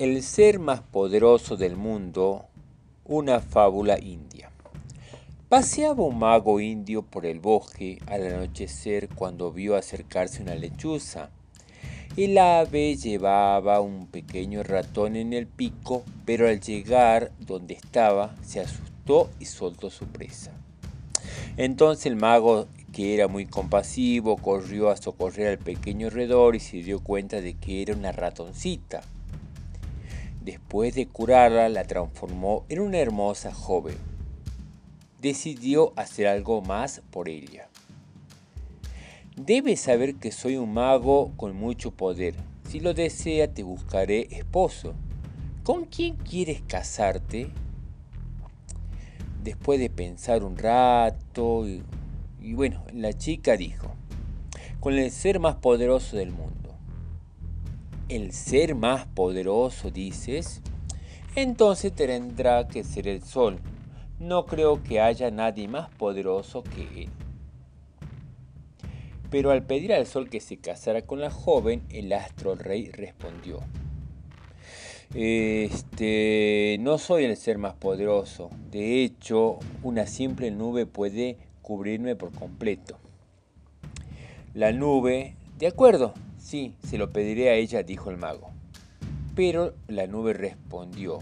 El ser más poderoso del mundo, una fábula india. Paseaba un mago indio por el bosque al anochecer cuando vio acercarse una lechuza. El ave llevaba un pequeño ratón en el pico, pero al llegar donde estaba se asustó y soltó su presa. Entonces el mago, que era muy compasivo, corrió a socorrer al pequeño redor y se dio cuenta de que era una ratoncita. Después de curarla, la transformó en una hermosa joven. Decidió hacer algo más por ella. Debes saber que soy un mago con mucho poder. Si lo desea, te buscaré esposo. ¿Con quién quieres casarte? Después de pensar un rato, y, y bueno, la chica dijo, con el ser más poderoso del mundo el ser más poderoso, dices, entonces tendrá que ser el sol. No creo que haya nadie más poderoso que él. Pero al pedir al sol que se casara con la joven, el astro rey respondió, este, no soy el ser más poderoso. De hecho, una simple nube puede cubrirme por completo. La nube, de acuerdo, Sí, se lo pediré a ella, dijo el mago. Pero la nube respondió,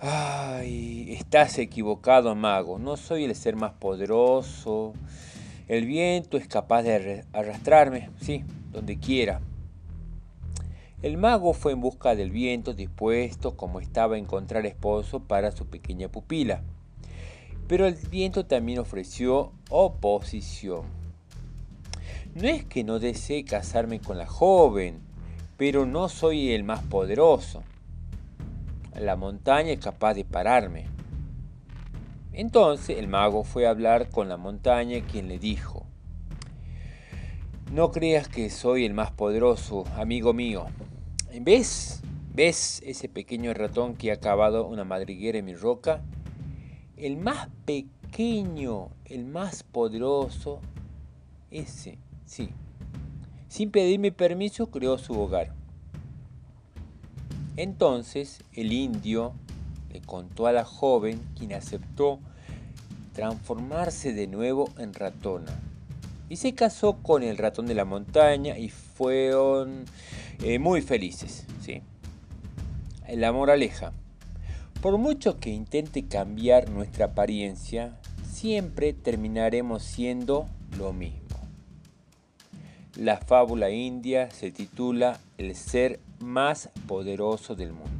Ay, estás equivocado, mago. No soy el ser más poderoso. El viento es capaz de arrastrarme, sí, donde quiera. El mago fue en busca del viento, dispuesto como estaba a encontrar esposo para su pequeña pupila. Pero el viento también ofreció oposición. No es que no desee casarme con la joven, pero no soy el más poderoso. La montaña es capaz de pararme. Entonces el mago fue a hablar con la montaña, quien le dijo, no creas que soy el más poderoso, amigo mío. ¿Ves? ¿Ves ese pequeño ratón que ha cavado una madriguera en mi roca? El más pequeño, el más poderoso, ese Sí. Sin pedirme permiso creó su hogar. Entonces el indio le contó a la joven, quien aceptó transformarse de nuevo en ratona. Y se casó con el ratón de la montaña y fueron eh, muy felices. ¿sí? La moraleja. Por mucho que intente cambiar nuestra apariencia, siempre terminaremos siendo lo mismo. La fábula india se titula El ser más poderoso del mundo.